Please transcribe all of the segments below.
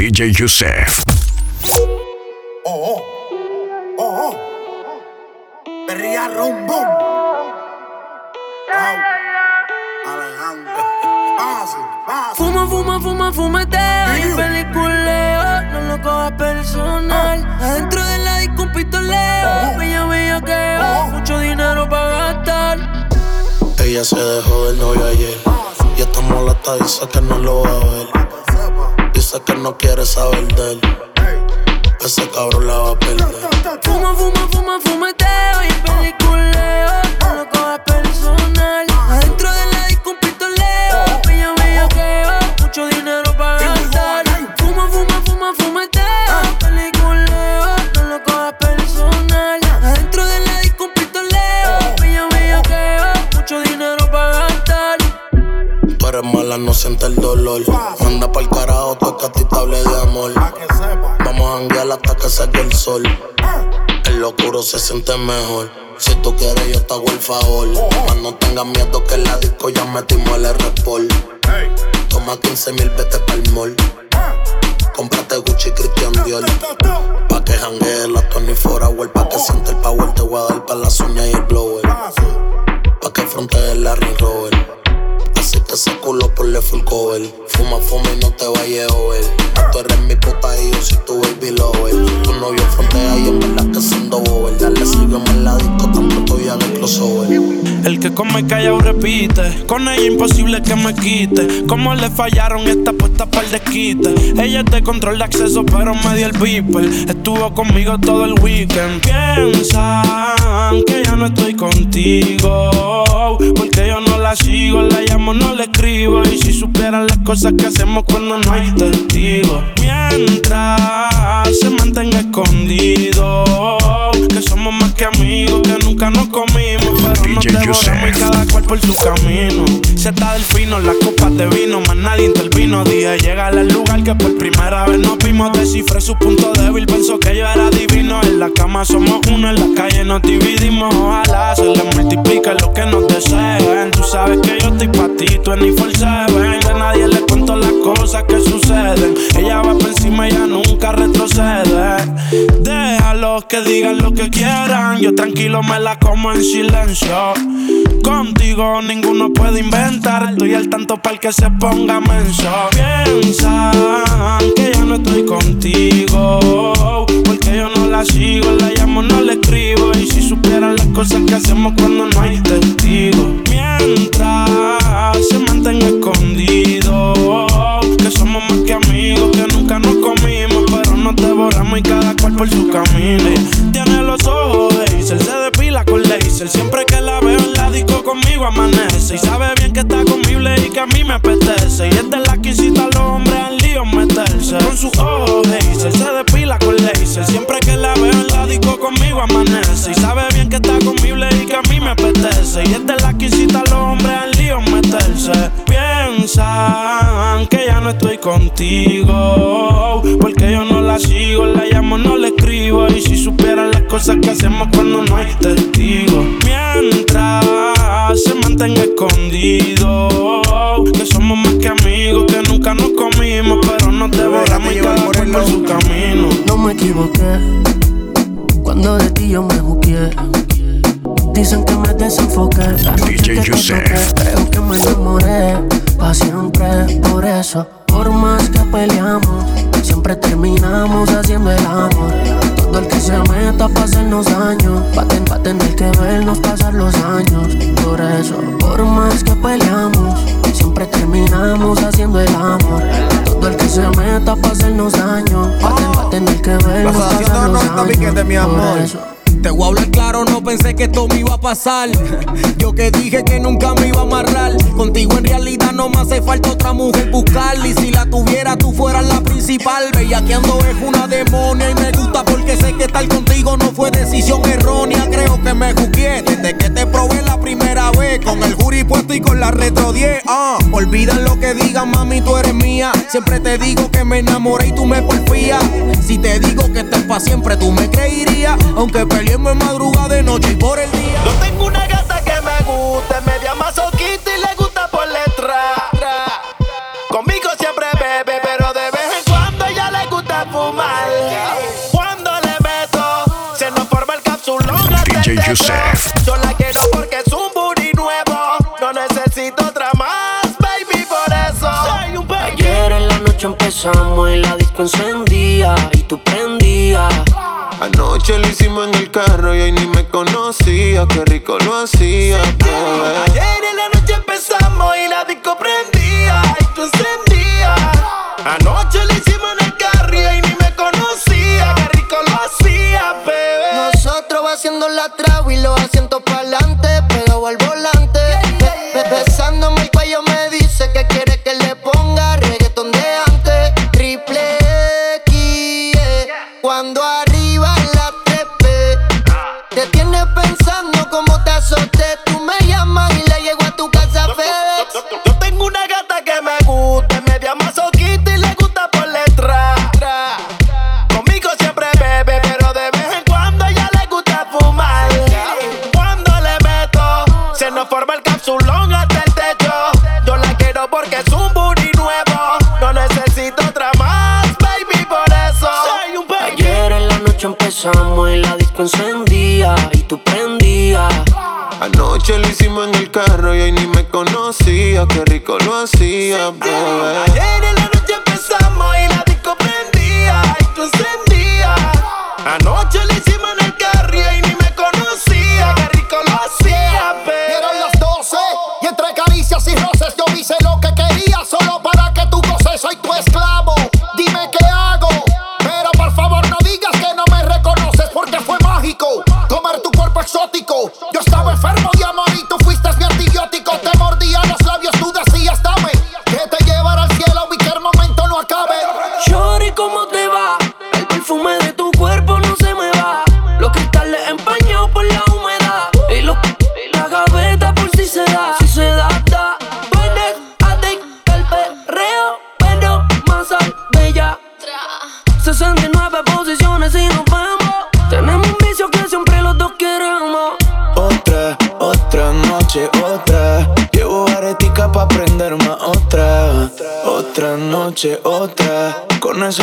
DJ Yusef. Oh, oh, oh, oh. Perría rumbum. Alejandro. Fuma, fuma, fuma, fumeteo y peliculeo. No lo cojas personal. Adentro de la disco un pistoleo. Bella, bella que mucho dinero para gastar. Ella se dejó del novio ayer. Y está molesta, dice que no lo va a ver. Dice que no quiere saber de él. Ese cabrón la va a perder. Fuma, fuma, fuma, fumeteo y peliculeo. No lo cojas personal. Adentro de la disco un pistoleo. Bella, bella que mucho dinero para gastar. Fuma, fuma, fuma, fumeteo. Peliculeo. No lo cojas personal. Adentro de la disco un pistoleo. Bella, bella que mucho dinero para gastar. Tú eres mala, no siente el dolor. Manda pa'l toca a ti te hable de amor. Que. Vamos a janguear hasta que saque el sol. En lo oscuro se siente mejor. Si tú quieres, yo te hago el favor. Mas no tengas miedo que en la disco ya metimos el R-Sport. Toma 15 mil, vete pa'l mall. Cómprate Gucci Christian Dior. Pa' que janguee la Tony Forawell. Pa' que siente el power, te voy a dar pa' las uñas y el blower. Pa' que frontee el Larry Rover. Así que ese culo por le full cover. Fuma, fuma y no te vayas a ver. Tú eres mi puta y yo soy tu baby lover. Tu novio frontea y en verdad que siendo bober. Dale, sígueme en la disco, pronto ya en el crossover. El que come callado repite. Con ella imposible que me quite. Como le fallaron esta puesta para el desquite. Ella es de control de acceso, pero me dio el beeper. Estuvo conmigo todo el weekend. Piensan que ya no estoy contigo. Porque yo no la sigo, la llamo, no le escribo. Y si supieran las cosas que hacemos cuando no hay testigos. Mientras se mantenga escondido. Que somos más que amigos, que nunca nos comimos. Pero nos devoramos y cada cual por su camino. Se está del fino, las copas de vino, más nadie intervino. Dije, llega al lugar que por primera vez nos vimos. Descifré su punto débil, pensó que yo era divino. En la cama somos uno, en la calle nos dividimos. Ojalá se le multiplique lo que nos deseen. Tú sabes que yo estoy pa' ti, seven. De nadie le cuento las cosas que suceden. Ella va por encima, ella nunca retrocede. Déjalos que digan lo que quieran. Yo tranquilo me la como en silencio. Contigo ninguno puede inventar. Estoy al tanto para que se ponga menso. Piensan que ya no estoy contigo. Porque yo no la sigo, la llamo, no le escribo. Y si supieran las cosas que hacemos cuando no hay testigos. Mientras se mantenga escondido. Que somos más que amigos, que nunca nos comimos. Pero nos devoramos y cada cual por su camino. Tiene los ojos de Hazel, se depila con laser. Siempre amanece. Y sabe bien que está conmigo y que a mí me apetece. Y es la que incita a los hombres al lío meterse. Con sus ojos se depila con laser. Siempre que la veo en la disco conmigo amanece. Y sabe bien que está conmigo y que a mí me apetece. Y es la que incita a los hombres al lío meterse. Piensan que ya no estoy contigo. Porque yo no la sigo, la llamo, no le escribo. Y si supieran las cosas que hacemos cuando no hay testigos. Mientras se mantenga escondido. Que somos más que amigos, que nunca nos comimos. Pero nos devoramos y cada por su camino. No me equivoqué cuando de ti yo me juqué. Dicen que me desenfoqué. La noche DJ que toqué, Creo que me enamoré pa' siempre. Por eso, por más que peleamos, siempre terminamos haciendo el amor. Todo el que se meta pa' hacernos daño, va a, ten- va a tener que vernos pasar los años. Por eso, por más que peleamos, siempre terminamos haciendo el amor. Todo el que se meta pa' hacernos daño, va a, ten- va a tener que vernos pasar los 290 piquetes, años. Por eso. Te voy a hablar claro, no pensé que esto me iba a pasar. Yo que dije que nunca me iba a amarrar. Contigo en realidad no me hace falta otra mujer buscar. Y si la tuviera, tú fueras la principal. Bellaqueando es una demonia y me gusta porque sé que estar contigo no fue decisión errónea. Creo que me juzgué desde que te probé la primera vez. Con el jury puesto y con la retro 10. Ah, olvidan lo que digan, mami, tú eres mía. Siempre te digo que me enamoré y tú me porfías. Si te digo que estás pa' siempre, tú me creerías. Aunque Seguimos en madrugada de noche y por el día. Yo tengo una gata que me gusta, media masoquista y le gusta por letra. Conmigo siempre bebe, pero de vez en cuando ella le gusta fumar. Cuando le meto, se nos forma el capsulón. DJ Yusef. Yo la quiero porque es un booty nuevo. No necesito otra más, baby, por eso. Soy un Ayer en la noche empezamos y la disco encendía y tú prendías. Anoche lo hicimos en el carro y ahí ni me conocía. Qué rico lo hacía, bebé. Ayer en la noche empezamos y la disco prendía y tú encendías. Anoche lo hicimos en el carro y ahí ni me conocía. Qué rico lo hacía, bebé. Nosotros va haciendo la trago y los asientos pa'lante, pegado al Qué rico lo hacía, bebé. Shorty, noche, otra. Con ese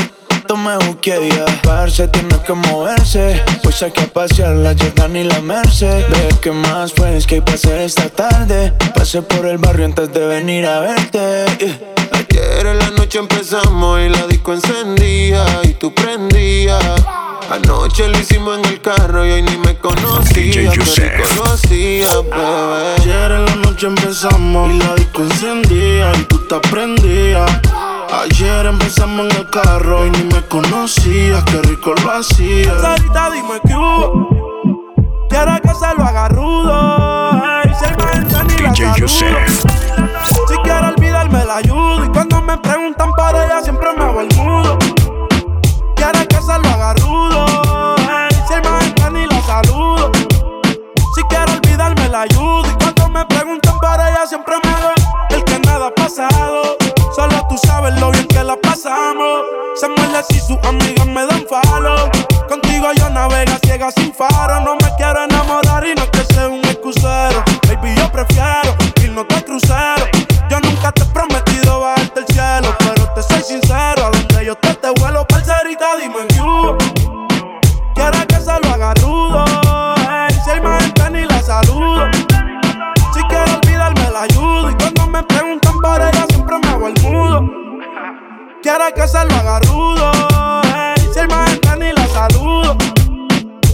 me busqué ya. Parce, tiene que moverse. Pues hay que pasear la Jordan y la Merced. Ve que más pues que hay esta tarde. Pasé por el barrio antes de venir a verte. yeah. Ayer en la noche empezamos y la disco encendía y tú prendías. Anoche lo hicimos en el carro y hoy ni me conocía. Lo hacía, bebé. Ayer en la noche empezamos y la disco encendía y tú te prendías. Ayer empezamos en el carro y ni me conocías, qué rico lo hacías. Sarita, dime que hubo. Quiero que se lo haga rudo. Ni la DJ saludo. Yusef. Si quiero olvidarme la ayudo Y cuando me preguntan por ella siempre me hago el mudo si sus amigas me dan falo. Contigo yo navega ciega sin faro Que se lo haga rudo ey, Si hay más gente ni la saludo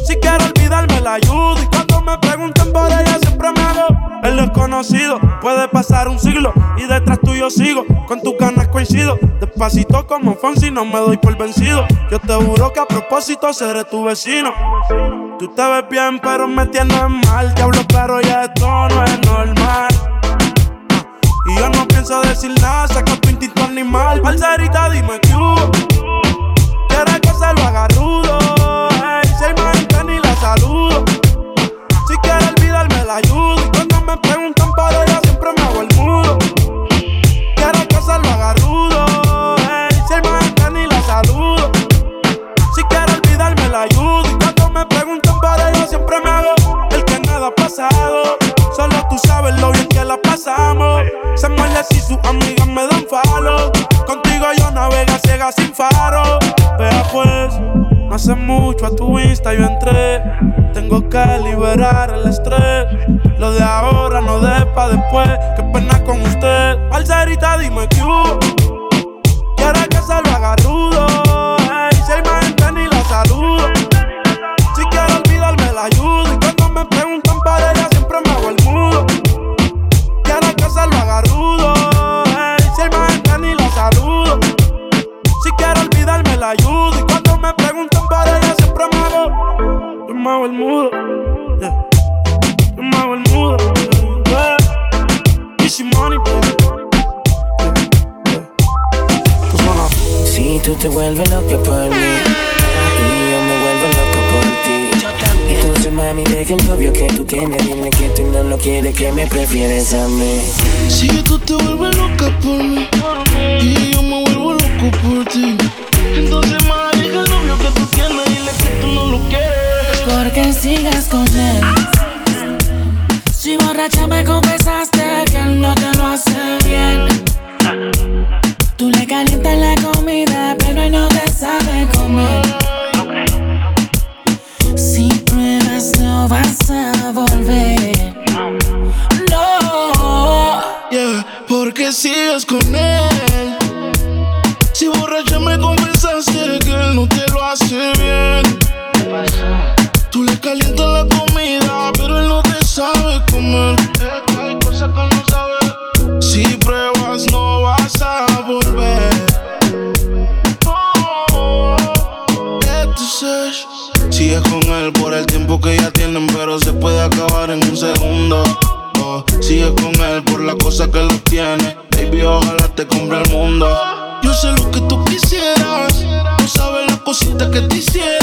Si quiero olvidarme la ayudo. Y cuando me preguntan por ella siempre me hago el desconocido. Puede pasar un siglo y detrás tuyo sigo. Con tus ganas coincido. Despacito como Fonsi no me doy por vencido. Yo te juro que a propósito seré tu vecino. Tú te ves bien pero me tienes mal. Diablo pero ya esto no es normal y yo no pienso decir nada, saca tu instinto animal. Parcerita, dime hubo. Quiere que se lo haga rudo. ey, si hay más gente ni la saludo. Si quiero olvidarme la ayudo. Y cuando me preguntan pasamos. Se muerde si sus amigas me dan falo. Contigo yo navega ciega sin faro. Vea pues, No hace mucho a tu Insta yo entré. Tengo que liberar el estrés. Lo de ahora no de pa' después. Qué pena con usted. Parcerita, dime que hubo. Quiere que se lo haga rudo. Ey, si hay más gente ni la saludo. Quieres, que me prefieres a mí Si tú te vuelves loca por mí y yo me vuelvo loco por ti, entonces más deja el novio que tú tienes, dile que tú no lo quieres. Porque sigas con él. Si borracha me confesaste que él no te lo hace bien. Tú le calientas la comida, pero él no te sabe comer. Si pruebas, no vas a volver. Sigues con él. Si borracha me confesaste que él no te lo hace bien. Tú le calientas la comida, pero él no te sabe comer. Hay cosas que no sabe. Si pruebas, no vas a volver. Oh, Sigues con él por el tiempo que ya tienen, pero se puede acabar en un segundo. Oh, sigues con él por la cosa que lo tiene. Ojalá te compre el mundo. Yo sé lo que tú quisieras. Tú sabes las cositas que te hiciera.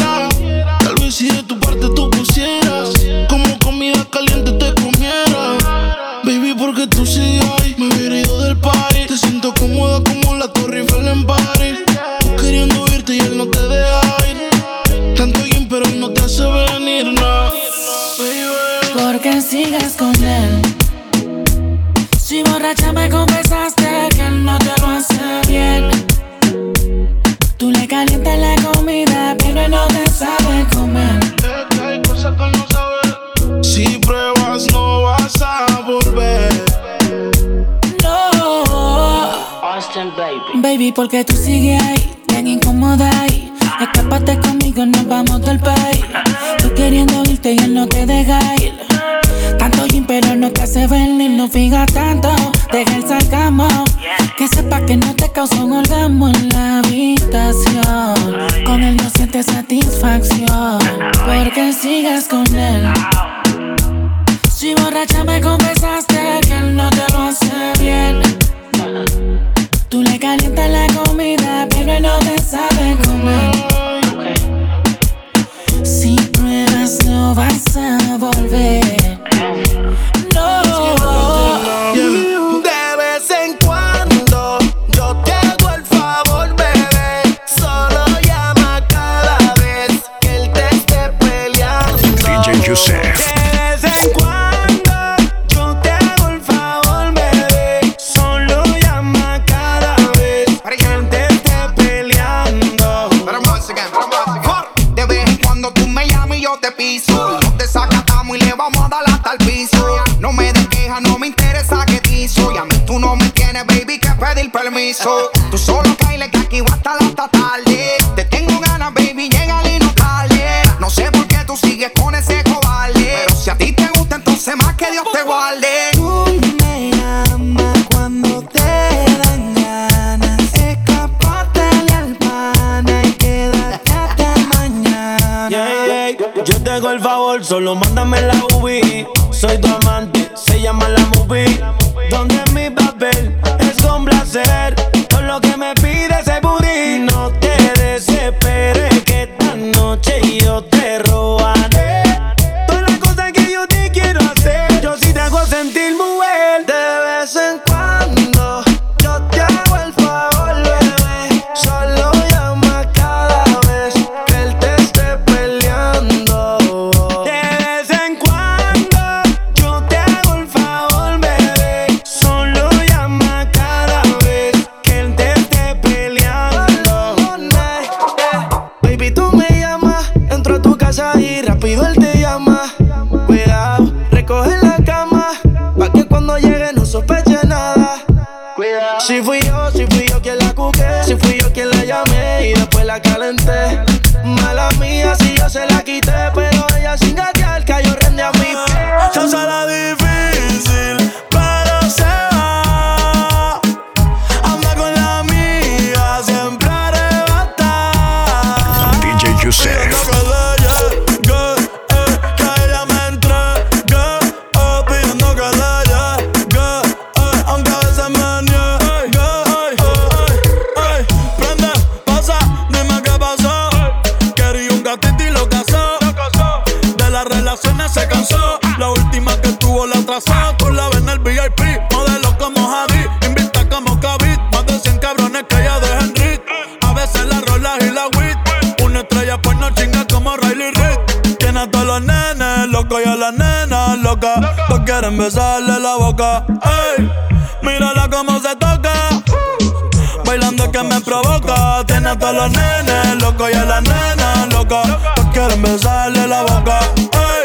Hasta tarde. Te tengo ganas, baby, llega y no tarde. No sé por qué tú sigues con ese cobarde. Pero si a ti te gusta, entonces más que Dios te guarde. Tú me llamas cuando te dan ganas. Escaparte al pana y quedarte hasta mañana. Yeah, yeah. Yo te hago el favor, solo mándame la Si fui yo, si fui yo quien la cuqué, si fui yo quien la llamé y después la calenté. Mala mía, si yo se la y la una estrella pues no chinga como Riley Reid. Tiene a todos los nenes locos y a las nenas locas. Todos quieren besarle la boca. Ey, mírala cómo se toca. Bailando que me provoca. Tiene a todos los nenes locos y a las nenas locas. Todos quieren besarle la boca. Ey,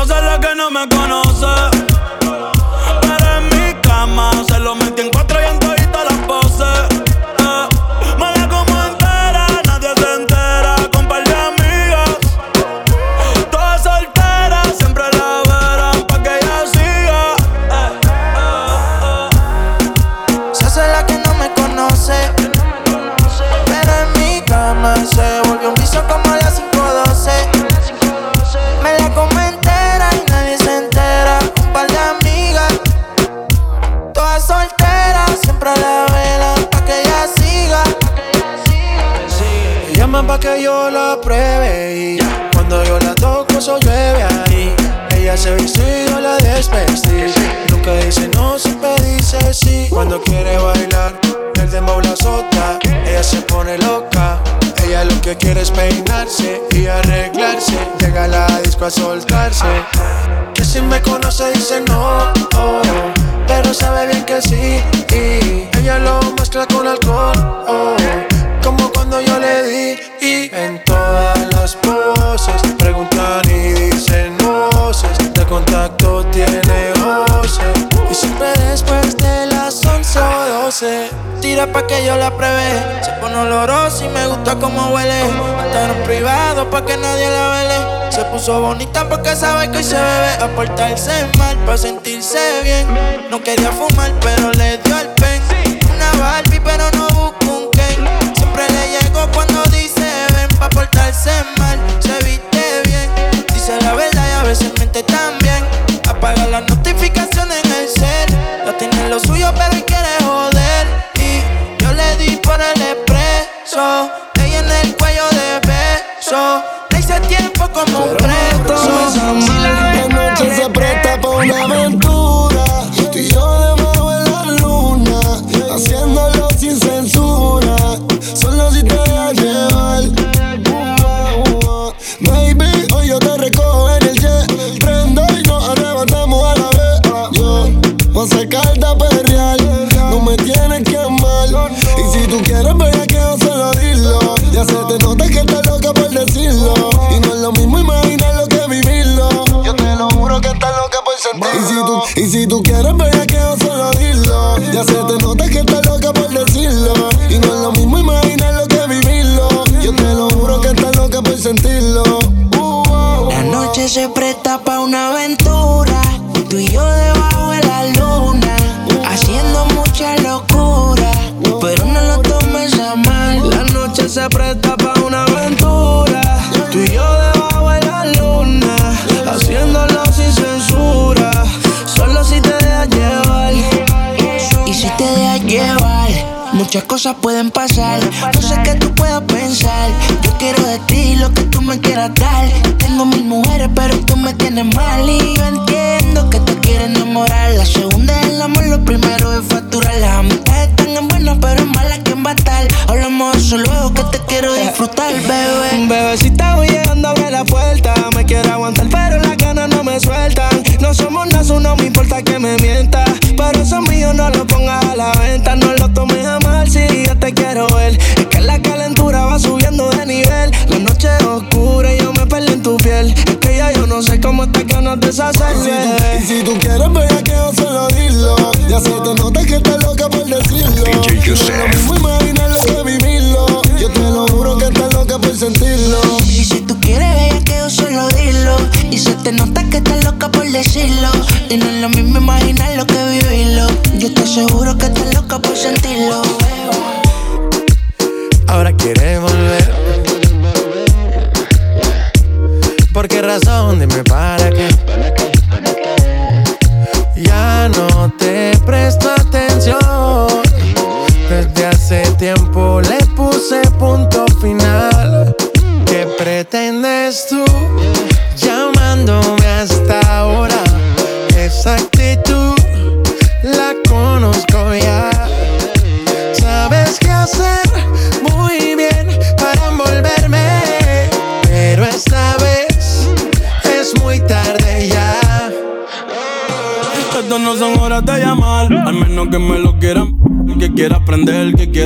hace la que no me conoce. Pero en mi cama se lo metí en cuatro y en soltarse. Que si me conoce dice no, oh, pero sabe bien que sí. Y ella lo mezcla con alcohol, oh, como cuando yo le di. Y en todas las poses preguntan y dicen voces. De contacto tiene voces. O 12. Tira pa' que yo la pruebe. Se pone olorosa y me gusta cómo huele. Un privado pa' que nadie la vele. Se puso bonita porque sabe que hoy se bebe. A portarse mal pa' sentirse bien. No quería fumar, pero le dio el pen. Una Barbie, pero no busco un Ken. Siempre le llego cuando dice ven pa' portarse mal. Se viste bien, dice la verdad y a veces miente también. Apaga las notificaciones en el cel. No tiene lo suyo, pero él quiere joder. Y yo le di por el expreso. Ella en el cuello de beso. Le hice tiempo como un preso. Si la noche se presta pa' una aventura. Muchas cosas pueden pasar. No sé qué tú puedas pensar. Yo quiero de ti lo que tú me quieras dar. Tengo mil mujeres, pero tú me tienes mal. Y yo entiendo que te quieres enamorar. La segunda es el amor, lo primero es facturar. Las amistades están en buenas, pero en malas, ¿quién va a estar? Hablamos de eso luego que te quiero disfrutar, bebé. Bebecita, voy llegando, abre la puerta. Me quiero aguantar, pero las ganas no me sueltan. No somos nada, no me importa que me mienta. Pero eso mío no lo pongas a la venta. No lo tomes a mal si yo te quiero ver. Es que la calentura va subiendo de nivel. La noche es oscura y yo me perdí en tu piel. Es que ya yo no sé cómo te ganas de deshacerme. Y si tú quieres ver que yo solo dilo. Ya se te nota que estás loca por decirlo. DJ Y no es Yusef. lo mismo imaginar lo que vivirlo. Yo te lo juro que estás loca por sentirlo. Y si tú quieres ver que yo solo dilo. Y se te nota que estás loca por decirlo. Y no es lo mismo imaginar lo que vivirlo. Yo te aseguro que estás loca por sentirlo. Ahora quieres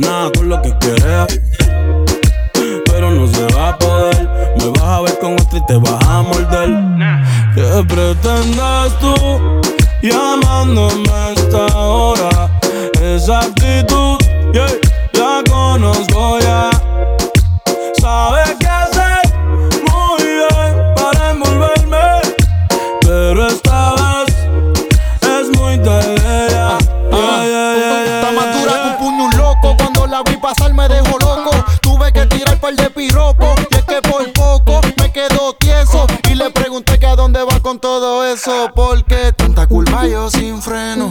nada con lo que quieres. Pero no se va a poder. Me vas a ver con otra y te vas a morder. ¿Qué pretendes tú llamándome a esta hora? Esa actitud, yeah, la conozco ya. Sabes qué hacer muy bien para envolverme. Pero esta par de. Y es que por poco me quedo tieso. Y le pregunté que a dónde va con todo eso. Porque tanta culpa yo sin freno.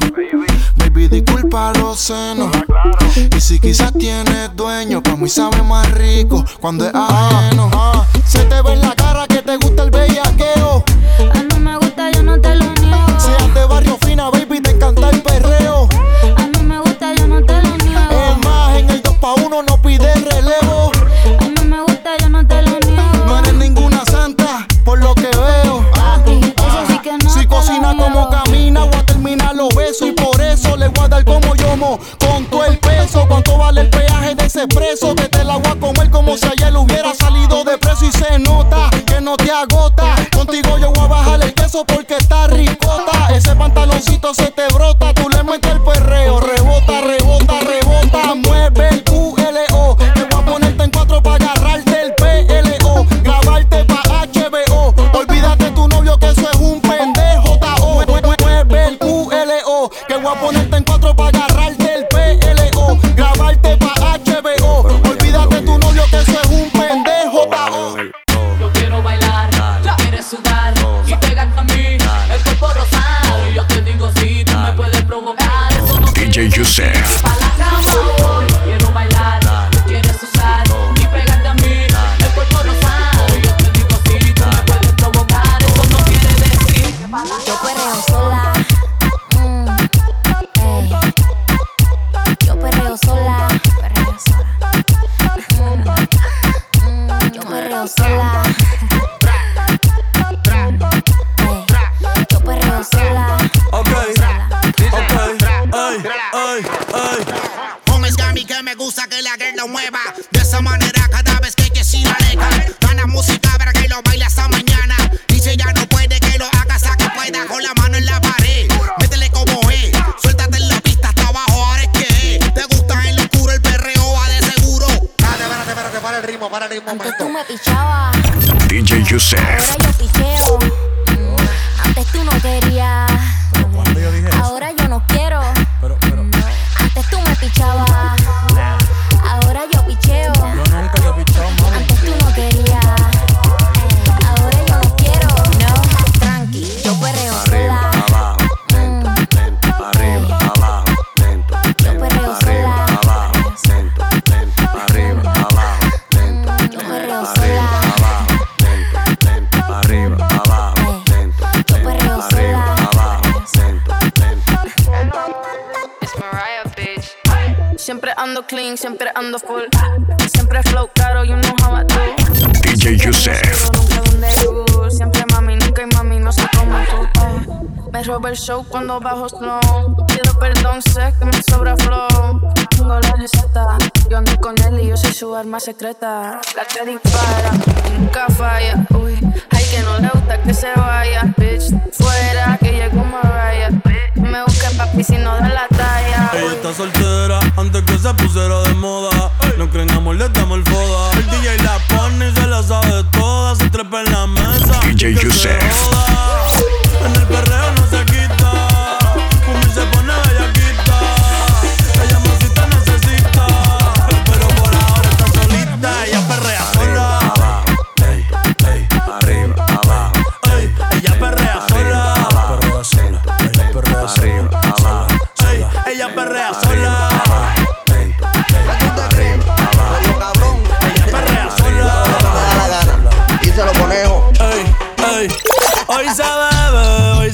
Baby, disculpa los senos. Y si quizás tienes dueño, pa' mí sabe más rico cuando es ajeno. Se te ve en la cara que te gusta el bellaqueo. Comer DJ Me roba el show cuando bajo slow. Pido perdón, sé que me sobra flow. Tengo la receta. Yo ando con él y yo soy su arma secreta. La que dispara y nunca falla. Uy, hay que no le gusta que se vaya. Bitch, fuera que llegó Mariah. Me busque papi si no da la talla. Ella está soltera antes que se pusiera de moda. No creen amor, le damos el foda. El DJ la pone y se la sabe toda. Se trepa en la mesa. DJ y En el perreo no se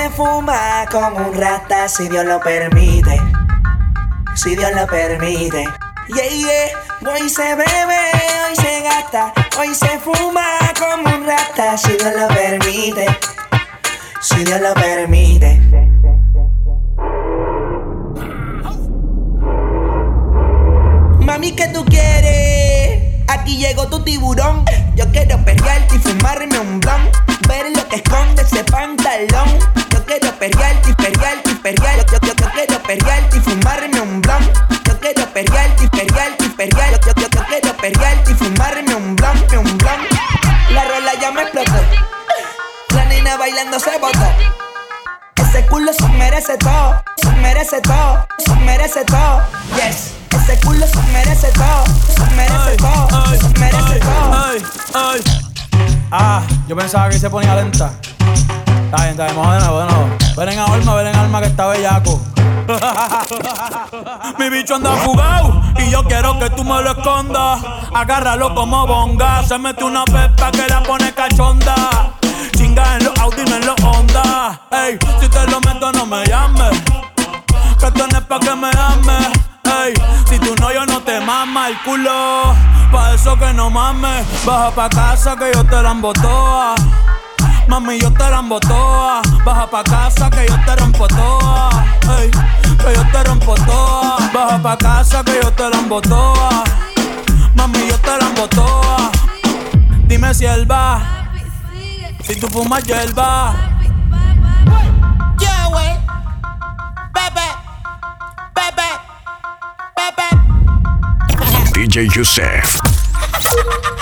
Se fuma como un rata, si Dios lo permite. Si Dios lo permite. Yeah, yeah. Hoy se bebe, hoy se gasta, hoy se fuma como un rata, si Dios lo permite. Si Dios lo permite. Mami, ¿qué tú quieres? Aquí llegó tu tiburón. Yo quiero perrearte y fumarme un blunt. Ver lo que esconde ese pantalón. Yo quiero perrearte y perrearte y perrearte. Yo, yo, yo quiero perrearte y fumarme un blunt. Yo quiero perrearte y perrearte y perrearte. Yo, yo, yo quiero perrearte y fumarme un blunt, un blunt. La rola ya me explotó. La nena bailando se botó. Ese culo se merece todo, se merece todo, se merece todo. Yes, ese culo se merece todo, se merece todo, se merece todo. Ah, yo pensaba que se ponía lenta. Está bien, está bien, vamos de nuevo, de nuevo. Ven en alma, ven en alma que está bellaco. Mi bicho anda fugado y yo quiero que tú me lo escondas. Agárralo como bonga. Se mete una pepa que la pone cachonda. Chinga en los Audi, no en los Honda. Ey, si te lo meto, no me llames. Que es pa' que me ames. Ey, si tú no, yo no te mama el culo. Pa' eso que no mames. Baja pa' casa que yo te la embotoa. Mami, yo te la embotoa. Baja pa' casa que yo te rompo toa. Ey, que yo te rompo toa. Baja pa' casa que yo te la embotoa. Mami, yo te la embotoa. Dime si él va. Si tú fumas hierba. Yeah, wey. DJ Yusef.